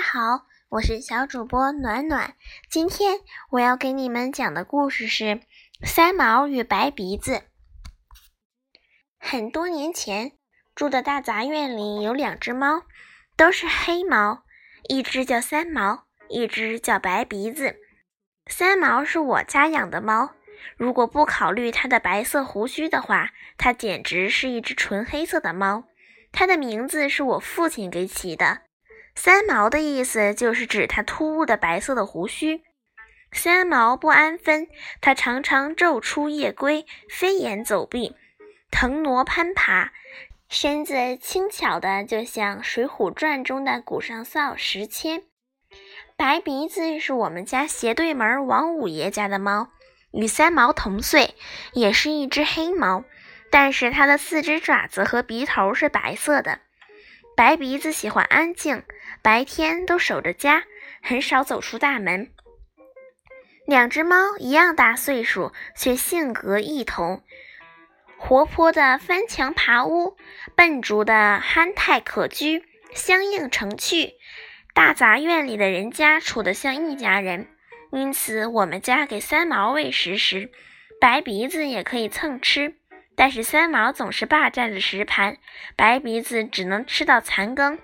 好，我是小主播暖暖。今天我要给你们讲的故事是《三毛与白鼻子》。很多年前，住的大杂院里有两只猫，都是黑猫，一只叫三毛，一只叫白鼻子。三毛是我家养的猫，如果不考虑它的白色胡须的话，它简直是一只纯黑色的猫。它的名字是我父亲给起的。三毛的意思就是指他突兀的白色的胡须。三毛不安分，他常常昼出夜归，飞檐走壁，腾挪攀爬，身子轻巧的就像《水浒传》中的古上扫石阡。白鼻子是我们家斜对门王五爷家的猫，与三毛同岁，也是一只黑猫，但是它的四只爪子和鼻头是白色的。白鼻子喜欢安静，白天都守着家，很少走出大门。两只猫一样大岁数，却性格异同。活泼的翻墙爬屋，笨拙的憨态可掬，相映成趣。大杂院里的人家处得像一家人，因此我们家给三毛喂食时，白鼻子也可以蹭吃。但是三毛总是霸占着食盘，白鼻子只能吃到残羹。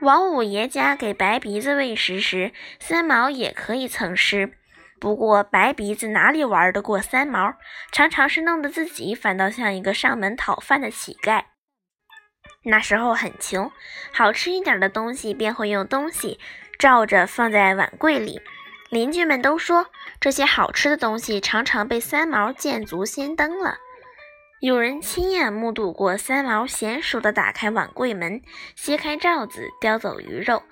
王五爷家给白鼻子喂食时，三毛也可以蹭吃，不过白鼻子哪里玩得过三毛，常常是弄得自己反倒像一个上门讨饭的乞丐。那时候很穷，好吃一点的东西便会用东西照着放在碗柜里，邻居们都说这些好吃的东西常常被三毛见足先登了。有人亲眼目睹过三毛娴熟地打开碗柜门，掀开罩子，叼走鱼肉。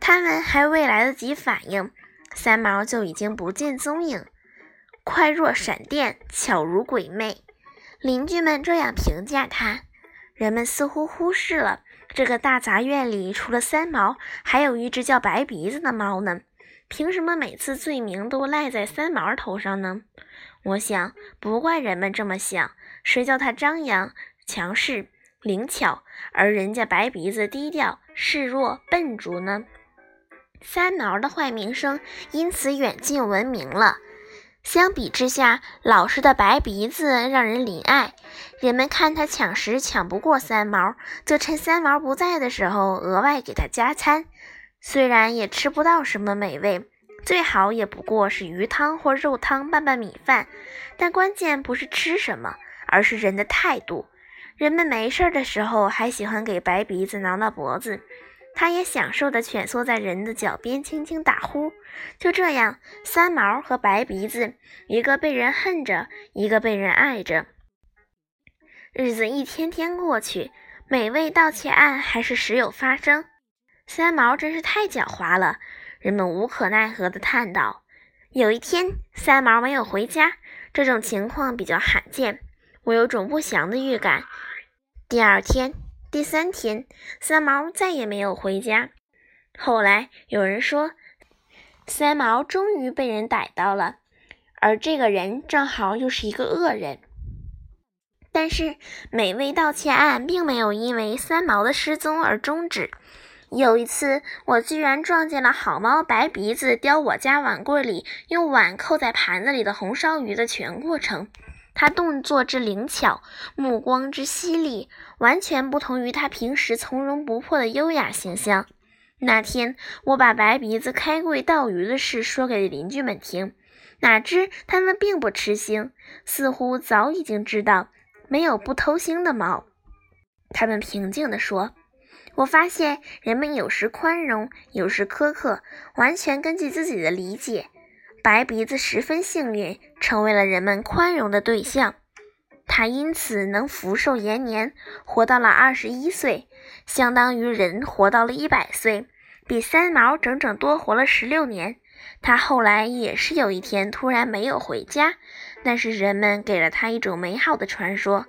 他们还未来得及反应，三毛就已经不见踪影，快若闪电，巧如鬼魅。邻居们这样评价他。人们似乎忽视了这个大杂院里除了三毛，还有一只叫白鼻子的猫呢。凭什么每次罪名都赖在三毛头上呢？我想，不怪人们这么想。谁叫他张扬、强势、灵巧，而人家白鼻子低调、示弱、笨拙呢？三毛的坏名声因此远近闻名了。相比之下，老实的白鼻子让人怜爱。人们看他抢食抢不过三毛，就趁三毛不在的时候额外给他加餐。虽然也吃不到什么美味。最好也不过是鱼汤或肉汤拌拌米饭，但关键不是吃什么，而是人的态度。人们没事的时候还喜欢给白鼻子挠挠脖子，他也享受的蜷缩在人的脚边轻轻打呼。就这样，三毛和白鼻子，一个被人恨着，一个被人爱着。日子一天天过去，美味盗窃案还是时有发生。三毛真是太狡猾了。人们无可奈何地叹道：“有一天，三毛没有回家，这种情况比较罕见。我有种不祥的预感。第二天、第三天，三毛再也没有回家。后来有人说，三毛终于被人逮到了，而这个人正好又是一个恶人。但是，美味盗窃案并没有因为三毛的失踪而终止。”有一次，我居然撞见了好猫白鼻子叼我家碗柜里用碗扣在盘子里的红烧鱼的全过程。它动作之灵巧，目光之犀利，完全不同于它平时从容不迫的优雅形象。那天，我把白鼻子开柜盗鱼的事说给邻居们听，哪知他们并不吃惊，似乎早已经知道没有不偷腥的猫。他们平静地说。我发现人们有时宽容，有时苛刻，完全根据自己的理解。白鼻子十分幸运，成为了人们宽容的对象。他因此能福寿延年，活到了二十一岁，相当于人活到了一百岁，比三毛整整多活了十六年。他后来也是有一天突然没有回家，但是人们给了他一种美好的传说：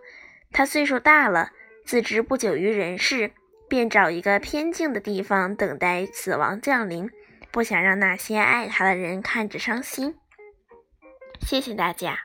他岁数大了，自知不久于人世。便找一个偏静的地方等待死亡降临不想让那些爱他的人看着伤心。谢谢大家。